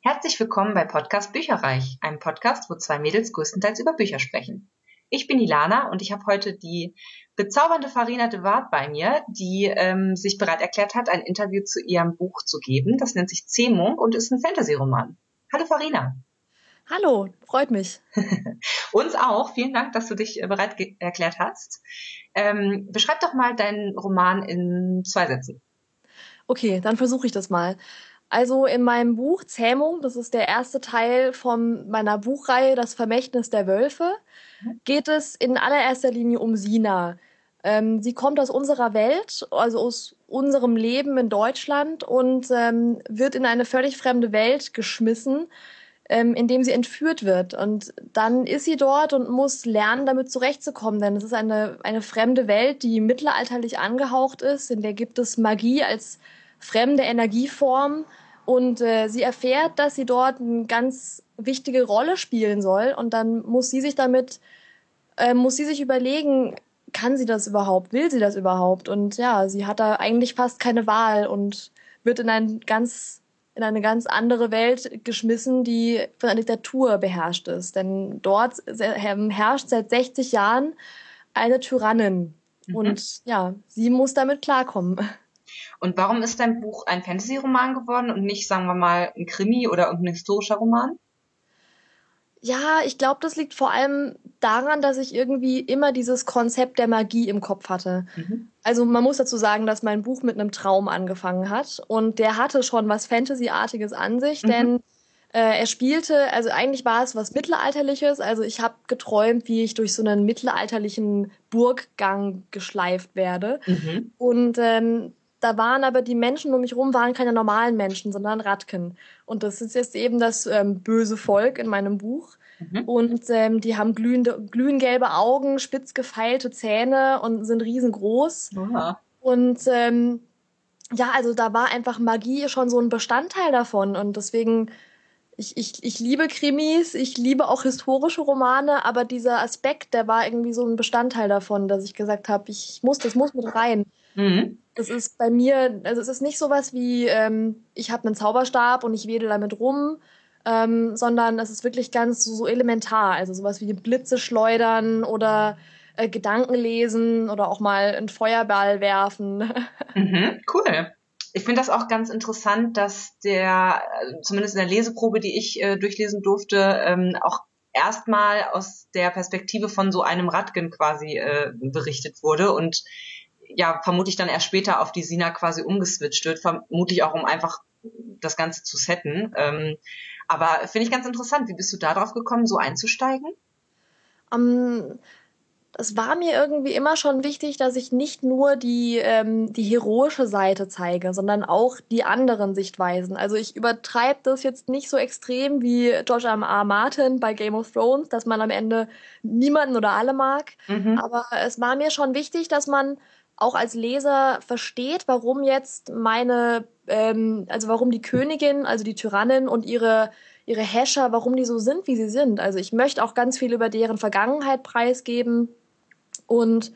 Herzlich willkommen bei Podcast Bücherreich, einem Podcast, wo zwei Mädels größtenteils über Bücher sprechen. Ich bin Ilana und ich habe heute die bezaubernde Farina de Waard bei mir, die ähm, sich bereit erklärt hat, ein Interview zu ihrem Buch zu geben. Das nennt sich Zähmung und ist ein Fantasy-Roman. Hallo Farina. Hallo, freut mich. Uns auch. Vielen Dank, dass du dich äh, bereit erklärt hast. Ähm, beschreib doch mal deinen Roman in zwei Sätzen. Okay, dann versuche ich das mal. Also in meinem Buch Zähmung, das ist der erste Teil von meiner Buchreihe Das Vermächtnis der Wölfe, geht es in allererster Linie um Sina. Ähm, sie kommt aus unserer Welt, also aus unserem Leben in Deutschland und ähm, wird in eine völlig fremde Welt geschmissen, ähm, indem sie entführt wird. Und dann ist sie dort und muss lernen, damit zurechtzukommen, denn es ist eine, eine fremde Welt, die mittelalterlich angehaucht ist, in der gibt es Magie als fremde Energieform und äh, sie erfährt, dass sie dort eine ganz wichtige Rolle spielen soll und dann muss sie sich damit, äh, muss sie sich überlegen, kann sie das überhaupt, will sie das überhaupt und ja, sie hat da eigentlich fast keine Wahl und wird in ein ganz in eine ganz andere Welt geschmissen, die von einer Diktatur beherrscht ist. Denn dort herrscht seit 60 Jahren eine Tyrannin. Mhm. Und ja, sie muss damit klarkommen. Und warum ist dein Buch ein Fantasy-Roman geworden und nicht, sagen wir mal, ein Krimi oder ein historischer Roman? Ja, ich glaube, das liegt vor allem daran, dass ich irgendwie immer dieses Konzept der Magie im Kopf hatte. Mhm. Also man muss dazu sagen, dass mein Buch mit einem Traum angefangen hat und der hatte schon was Fantasy-artiges an sich, mhm. denn äh, er spielte, also eigentlich war es was Mittelalterliches. Also ich habe geträumt, wie ich durch so einen mittelalterlichen Burggang geschleift werde. Mhm. Und ähm, da waren aber die Menschen um mich rum waren keine normalen Menschen, sondern Ratken. Und das ist jetzt eben das ähm, böse Volk in meinem Buch. Mhm. Und ähm, die haben glühende, glühengelbe Augen, spitz gefeilte Zähne und sind riesengroß. Aha. Und ähm, ja, also da war einfach Magie schon so ein Bestandteil davon. Und deswegen, ich, ich, ich liebe Krimis, ich liebe auch historische Romane, aber dieser Aspekt, der war irgendwie so ein Bestandteil davon, dass ich gesagt habe, ich muss, das muss mit rein. Mhm. Das ist bei mir, also es ist nicht sowas wie, ähm, ich habe einen Zauberstab und ich wedel damit rum, ähm, sondern es ist wirklich ganz so, so, elementar. Also sowas wie Blitze schleudern oder äh, Gedanken lesen oder auch mal einen Feuerball werfen. Mhm, cool. Ich finde das auch ganz interessant, dass der, zumindest in der Leseprobe, die ich äh, durchlesen durfte, ähm, auch erstmal aus der Perspektive von so einem Radgen quasi äh, berichtet wurde und ja vermutlich dann erst später auf die Sina quasi umgeswitcht wird, vermutlich auch um einfach das Ganze zu setten. Ähm, aber finde ich ganz interessant. Wie bist du darauf gekommen, so einzusteigen? Um, es war mir irgendwie immer schon wichtig, dass ich nicht nur die, ähm, die heroische Seite zeige, sondern auch die anderen Sichtweisen. Also ich übertreibe das jetzt nicht so extrem wie George R. R. Martin bei Game of Thrones, dass man am Ende niemanden oder alle mag. Mhm. Aber es war mir schon wichtig, dass man auch als Leser versteht, warum jetzt meine, ähm, also warum die Königin, also die Tyrannin und ihre ihre Häscher, warum die so sind, wie sie sind. Also ich möchte auch ganz viel über deren Vergangenheit preisgeben und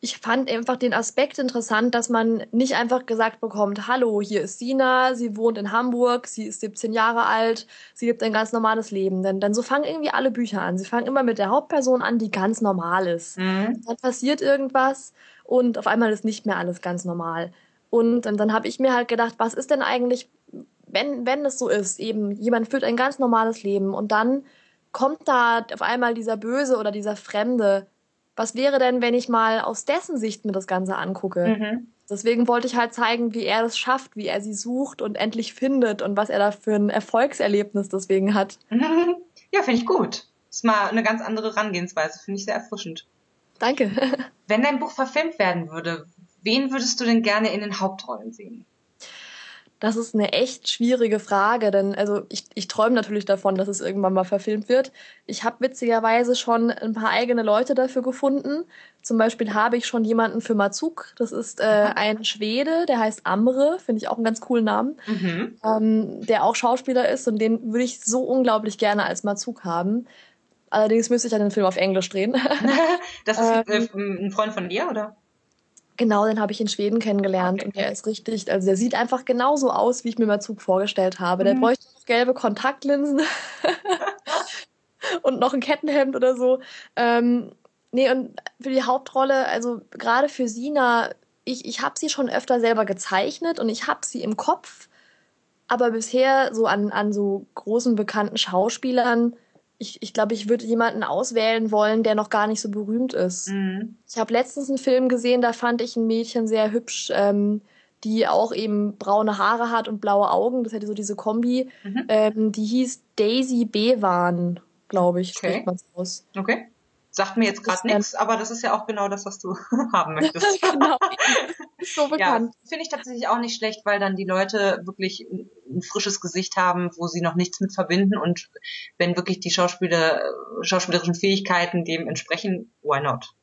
ich fand einfach den Aspekt interessant, dass man nicht einfach gesagt bekommt, hallo, hier ist Sina, sie wohnt in Hamburg, sie ist 17 Jahre alt, sie lebt ein ganz normales Leben. Denn, denn so fangen irgendwie alle Bücher an. Sie fangen immer mit der Hauptperson an, die ganz normal ist. Mhm. Dann passiert irgendwas und auf einmal ist nicht mehr alles ganz normal. Und dann, dann habe ich mir halt gedacht, was ist denn eigentlich, wenn, wenn es so ist, eben jemand führt ein ganz normales Leben und dann kommt da auf einmal dieser Böse oder dieser Fremde. Was wäre denn, wenn ich mal aus dessen Sicht mir das Ganze angucke? Mhm. Deswegen wollte ich halt zeigen, wie er das schafft, wie er sie sucht und endlich findet und was er da für ein Erfolgserlebnis deswegen hat. Ja, finde ich gut. Das ist mal eine ganz andere Herangehensweise, finde ich sehr erfrischend. Danke. Wenn dein Buch verfilmt werden würde, wen würdest du denn gerne in den Hauptrollen sehen? Das ist eine echt schwierige Frage, denn also ich, ich träume natürlich davon, dass es irgendwann mal verfilmt wird. Ich habe witzigerweise schon ein paar eigene Leute dafür gefunden. Zum Beispiel habe ich schon jemanden für Mazuk. Das ist äh, ein Schwede, der heißt Amre, finde ich auch einen ganz coolen Namen, mhm. ähm, der auch Schauspieler ist und den würde ich so unglaublich gerne als Mazuk haben. Allerdings müsste ich dann den Film auf Englisch drehen. das ist ähm, ein Freund von dir, oder? Genau, den habe ich in Schweden kennengelernt okay. und der ist richtig, also der sieht einfach genauso aus, wie ich mir mal Zug vorgestellt habe. Der mhm. bräuchte noch gelbe Kontaktlinsen und noch ein Kettenhemd oder so. Ähm, nee, und für die Hauptrolle, also gerade für Sina, ich, ich habe sie schon öfter selber gezeichnet und ich habe sie im Kopf, aber bisher so an, an so großen bekannten Schauspielern, ich, ich glaube, ich würde jemanden auswählen wollen, der noch gar nicht so berühmt ist. Mhm. Ich habe letztens einen Film gesehen, da fand ich ein Mädchen sehr hübsch, ähm, die auch eben braune Haare hat und blaue Augen. Das hätte so diese Kombi. Mhm. Ähm, die hieß Daisy Bewan, glaube ich, okay. spricht man aus. Okay. Sagt mir jetzt gerade nichts, aber das ist ja auch genau das, was du haben möchtest. genau. so bekannt. Ja, finde ich tatsächlich auch nicht schlecht, weil dann die Leute wirklich ein frisches Gesicht haben, wo sie noch nichts mit verbinden und wenn wirklich die Schauspieler, schauspielerischen Fähigkeiten dem entsprechen, why not?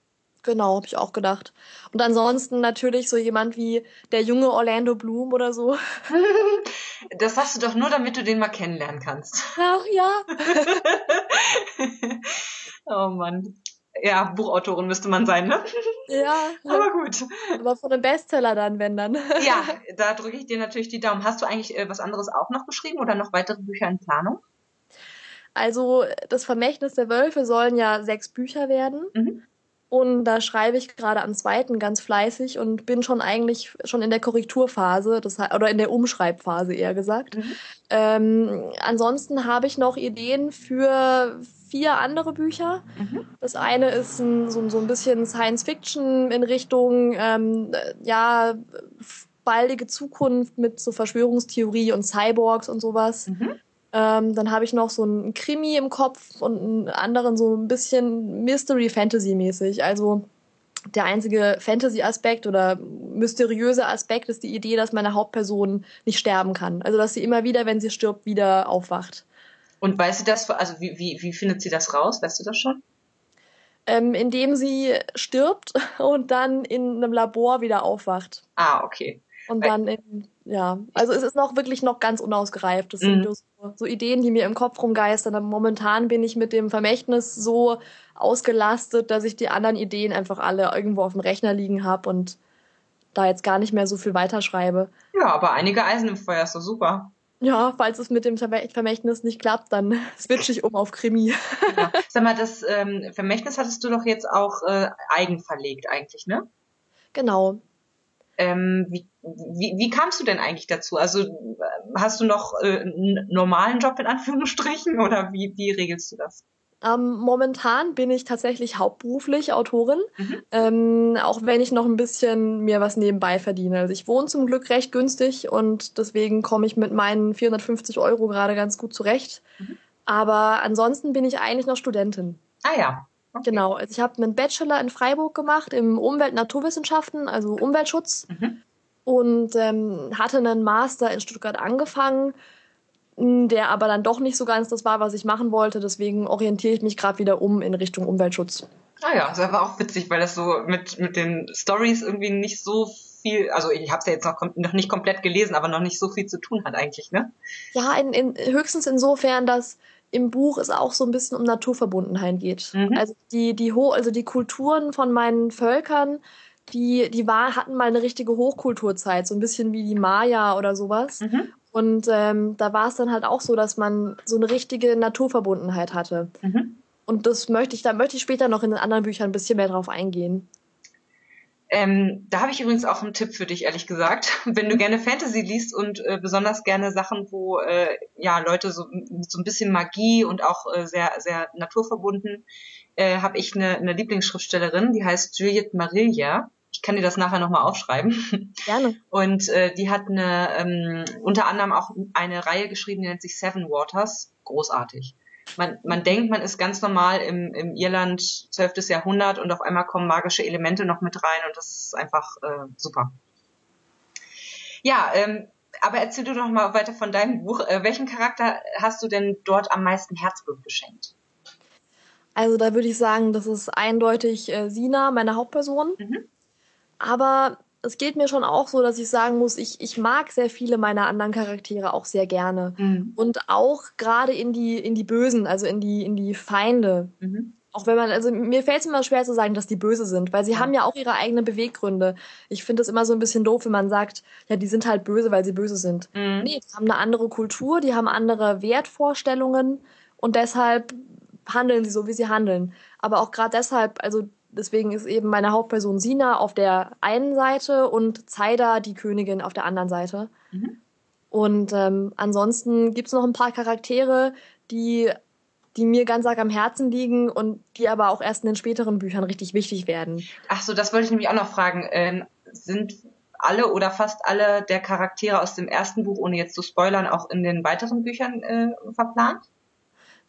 Genau, habe ich auch gedacht. Und ansonsten natürlich so jemand wie der junge Orlando Bloom oder so. Das hast du doch nur, damit du den mal kennenlernen kannst. Ach ja. Oh Mann. Ja, Buchautorin müsste man sein, ne? Ja. Aber gut. Aber von einem Bestseller dann, wenn dann. Ja, da drücke ich dir natürlich die Daumen. Hast du eigentlich äh, was anderes auch noch geschrieben oder noch weitere Bücher in Planung? Also, das Vermächtnis der Wölfe sollen ja sechs Bücher werden. Mhm. Und da schreibe ich gerade am zweiten ganz fleißig und bin schon eigentlich schon in der Korrekturphase, das, oder in der Umschreibphase eher gesagt. Mhm. Ähm, ansonsten habe ich noch Ideen für vier andere Bücher. Mhm. Das eine ist ein, so, so, ein bisschen Science Fiction in Richtung, ähm, ja, baldige Zukunft mit so Verschwörungstheorie und Cyborgs und sowas. Mhm. Ähm, dann habe ich noch so einen Krimi im Kopf und einen anderen so ein bisschen Mystery-Fantasy-mäßig. Also der einzige Fantasy-Aspekt oder mysteriöse Aspekt ist die Idee, dass meine Hauptperson nicht sterben kann. Also dass sie immer wieder, wenn sie stirbt, wieder aufwacht. Und weiß sie das, also wie, wie, wie findet sie das raus? Weißt du das schon? Ähm, indem sie stirbt und dann in einem Labor wieder aufwacht. Ah, okay. Und dann in, ja, also es ist noch wirklich noch ganz unausgereift. Das sind mhm. so, so, Ideen, die mir im Kopf rumgeistern. Aber momentan bin ich mit dem Vermächtnis so ausgelastet, dass ich die anderen Ideen einfach alle irgendwo auf dem Rechner liegen habe und da jetzt gar nicht mehr so viel weiterschreibe. Ja, aber einige Eisen im Feuer ist doch super. Ja, falls es mit dem Vermächtnis nicht klappt, dann switche ich um auf Krimi. Ja. Sag mal, das ähm, Vermächtnis hattest du doch jetzt auch äh, eigen verlegt eigentlich, ne? Genau. Ähm, wie, wie, wie kamst du denn eigentlich dazu? Also hast du noch äh, einen normalen Job in Anführungsstrichen oder wie, wie regelst du das? Ähm, momentan bin ich tatsächlich hauptberuflich Autorin, mhm. ähm, auch wenn ich noch ein bisschen mir was nebenbei verdiene. Also ich wohne zum Glück recht günstig und deswegen komme ich mit meinen 450 Euro gerade ganz gut zurecht. Mhm. Aber ansonsten bin ich eigentlich noch Studentin. Ah ja. Okay. Genau, also ich habe einen Bachelor in Freiburg gemacht im Umwelt-Naturwissenschaften, also Umweltschutz. Mhm. Und ähm, hatte einen Master in Stuttgart angefangen, der aber dann doch nicht so ganz das war, was ich machen wollte. Deswegen orientiere ich mich gerade wieder um in Richtung Umweltschutz. Ah ja, das war auch witzig, weil das so mit, mit den Stories irgendwie nicht so viel, also ich habe es ja jetzt noch, noch nicht komplett gelesen, aber noch nicht so viel zu tun hat eigentlich, ne? Ja, in, in, höchstens insofern, dass im Buch es auch so ein bisschen um Naturverbundenheit geht. Mhm. Also die, die Ho also die Kulturen von meinen Völkern, die, die war, hatten mal eine richtige Hochkulturzeit, so ein bisschen wie die Maya oder sowas. Mhm. Und ähm, da war es dann halt auch so, dass man so eine richtige Naturverbundenheit hatte. Mhm. Und das möchte ich, da möchte ich später noch in den anderen Büchern ein bisschen mehr drauf eingehen. Ähm, da habe ich übrigens auch einen Tipp für dich, ehrlich gesagt. Wenn du gerne Fantasy liest und äh, besonders gerne Sachen, wo äh, ja Leute so mit so ein bisschen Magie und auch äh, sehr sehr naturverbunden, äh, habe ich eine, eine Lieblingsschriftstellerin, die heißt Juliette Marilla. Ich kann dir das nachher nochmal aufschreiben. Gerne. Und äh, die hat eine ähm, unter anderem auch eine Reihe geschrieben, die nennt sich Seven Waters. Großartig man, man denkt, man ist ganz normal im, im Irland 12. Jahrhundert und auf einmal kommen magische Elemente noch mit rein und das ist einfach äh, super. Ja, ähm, aber erzähl du doch mal weiter von deinem Buch. Äh, welchen Charakter hast du denn dort am meisten Herzblut geschenkt? Also da würde ich sagen, das ist eindeutig äh, Sina, meine Hauptperson. Mhm. Aber es geht mir schon auch so, dass ich sagen muss, ich, ich mag sehr viele meiner anderen Charaktere auch sehr gerne. Mhm. Und auch gerade in die, in die Bösen, also in die, in die Feinde. Mhm. Auch wenn man, also mir fällt es immer schwer zu sagen, dass die böse sind, weil sie ja. haben ja auch ihre eigenen Beweggründe. Ich finde es immer so ein bisschen doof, wenn man sagt, ja, die sind halt böse, weil sie böse sind. Mhm. Nee, die haben eine andere Kultur, die haben andere Wertvorstellungen und deshalb handeln sie so, wie sie handeln. Aber auch gerade deshalb, also deswegen ist eben meine Hauptperson Sina auf der einen Seite und Zaida die Königin auf der anderen Seite. Mhm. Und ähm, ansonsten gibt es noch ein paar Charaktere, die die mir ganz arg am Herzen liegen und die aber auch erst in den späteren Büchern richtig wichtig werden. Ach so, das wollte ich nämlich auch noch fragen. Ähm, sind alle oder fast alle der Charaktere aus dem ersten Buch, ohne jetzt zu spoilern, auch in den weiteren Büchern äh, verplant?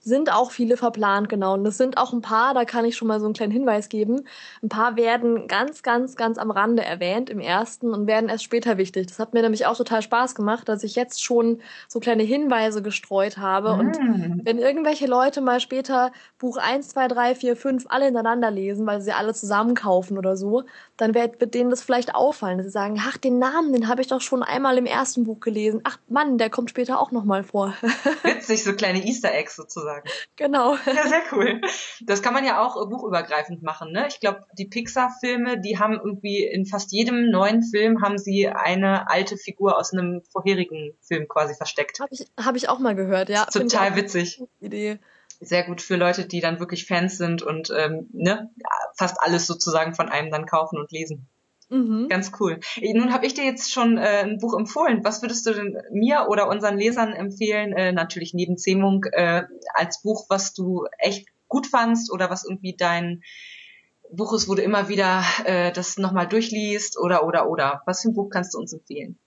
Sind auch viele verplant, genau. Und es sind auch ein paar, da kann ich schon mal so einen kleinen Hinweis geben. Ein paar werden ganz, ganz, ganz am Rande erwähnt im ersten und werden erst später wichtig. Das hat mir nämlich auch total Spaß gemacht, dass ich jetzt schon so kleine Hinweise gestreut habe. Mm. Und wenn irgendwelche Leute mal später Buch 1, 2, 3, 4, 5 alle hintereinander lesen, weil sie alle zusammen kaufen oder so, dann wird, wird denen das vielleicht auffallen, dass sie sagen, ach, den Namen, den habe ich doch schon einmal im ersten Buch gelesen. Ach Mann, der kommt später auch nochmal vor. Witzig, so kleine Easter Eggs sozusagen sozusagen. Genau. Ja, sehr cool. Das kann man ja auch äh, buchübergreifend machen. Ne? Ich glaube, die Pixar-Filme, die haben irgendwie in fast jedem neuen Film haben sie eine alte Figur aus einem vorherigen Film quasi versteckt. Habe ich, hab ich auch mal gehört, ja. Total witzig. Idee. Sehr gut für Leute, die dann wirklich Fans sind und ähm, ne, fast alles sozusagen von einem dann kaufen und lesen. Mhm. Ganz cool. Nun habe ich dir jetzt schon äh, ein Buch empfohlen. Was würdest du denn mir oder unseren Lesern empfehlen? Äh, natürlich neben Zähmung äh, als Buch, was du echt gut fandst oder was irgendwie dein Buch ist, wo du immer wieder äh, das nochmal durchliest oder oder oder. Was für ein Buch kannst du uns empfehlen?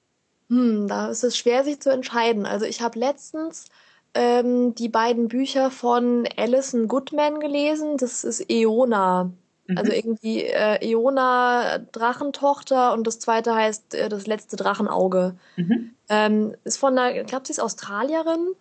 Hm, da ist es schwer, sich zu entscheiden. Also ich habe letztens ähm, die beiden Bücher von Alison Goodman gelesen. Das ist Eona also mhm. irgendwie äh, Iona Drachentochter und das zweite heißt äh, das letzte Drachenauge. Mhm. Ähm, ist von einer, ich glaube, sie ist Australierin,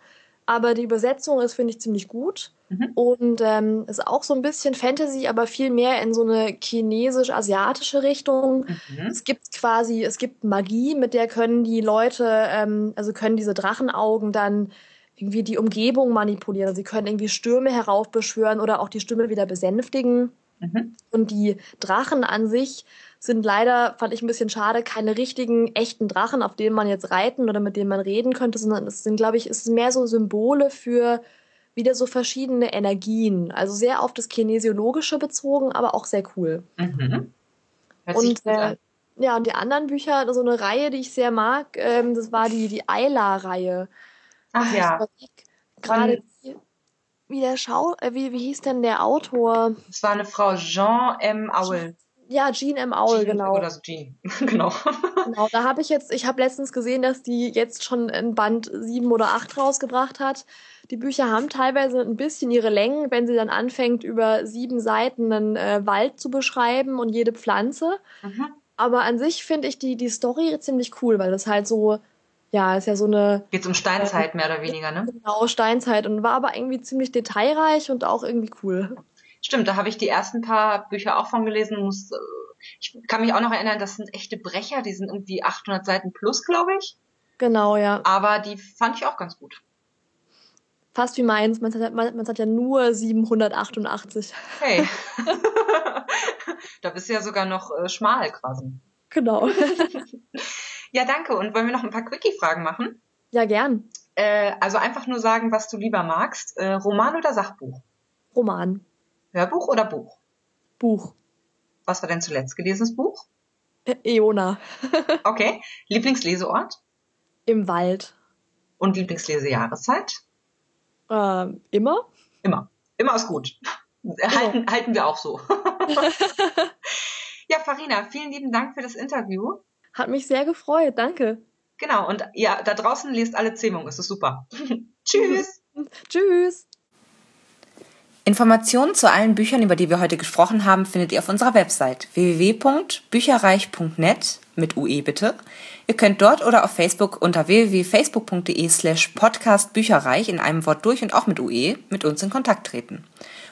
aber die Übersetzung ist, finde ich, ziemlich gut. Mhm. Und ähm, ist auch so ein bisschen Fantasy, aber viel mehr in so eine chinesisch-asiatische Richtung. Mhm. Es gibt quasi, es gibt Magie, mit der können die Leute, ähm, also können diese Drachenaugen dann irgendwie die Umgebung manipulieren. Sie können irgendwie Stürme heraufbeschwören oder auch die Stürme wieder besänftigen. Mhm. Und die Drachen an sich sind leider, fand ich ein bisschen schade, keine richtigen, echten Drachen, auf denen man jetzt reiten oder mit denen man reden könnte, sondern es sind, glaube ich, es sind mehr so Symbole für wieder so verschiedene Energien. Also sehr auf das Kinesiologische bezogen, aber auch sehr cool. Mhm. Und äh, ja, und die anderen Bücher, so eine Reihe, die ich sehr mag, ähm, das war die, die Ayla-Reihe. Ach ja. Gerade wie der Schau, äh, wie, wie hieß denn der Autor? Es war eine Frau Jean M. Aul. Ja, Jean M. Aul, Jean, genau. Oder so Jean, genau. genau, da habe ich jetzt, ich habe letztens gesehen, dass die jetzt schon in Band 7 oder 8 rausgebracht hat. Die Bücher haben teilweise ein bisschen ihre Längen, wenn sie dann anfängt, über sieben Seiten einen äh, Wald zu beschreiben und jede Pflanze. Mhm. Aber an sich finde ich die, die Story ziemlich cool, weil das halt so ja, ist ja so eine. Geht's um Steinzeit äh, mehr oder weniger, ne? Genau, Steinzeit und war aber irgendwie ziemlich detailreich und auch irgendwie cool. Stimmt, da habe ich die ersten paar Bücher auch von gelesen. Muss, äh, ich kann mich auch noch erinnern, das sind echte Brecher, die sind irgendwie 800 Seiten plus, glaube ich. Genau, ja. Aber die fand ich auch ganz gut. Fast wie meins, man hat, man, man hat ja nur 788. Hey. da bist du ja sogar noch äh, schmal quasi. Genau. Ja, danke. Und wollen wir noch ein paar Quickie-Fragen machen? Ja, gern. Äh, also einfach nur sagen, was du lieber magst. Äh, Roman oder Sachbuch? Roman. Hörbuch oder Buch? Buch. Was war dein zuletzt gelesenes Buch? Äh, Eona. okay. Lieblingsleseort? Im Wald. Und Lieblingslesejahreszeit? Äh, immer. Immer. Immer ist gut. Halten, ja. halten wir auch so. ja, Farina, vielen lieben Dank für das Interview. Hat mich sehr gefreut, danke. Genau, und ja, da draußen lest alle Zähmung, es ist super. Tschüss. Tschüss. Informationen zu allen Büchern, über die wir heute gesprochen haben, findet ihr auf unserer Website www.bücherreich.net mit UE bitte. Ihr könnt dort oder auf Facebook unter www.facebook.de slash podcastbücherreich in einem Wort durch und auch mit UE mit uns in Kontakt treten.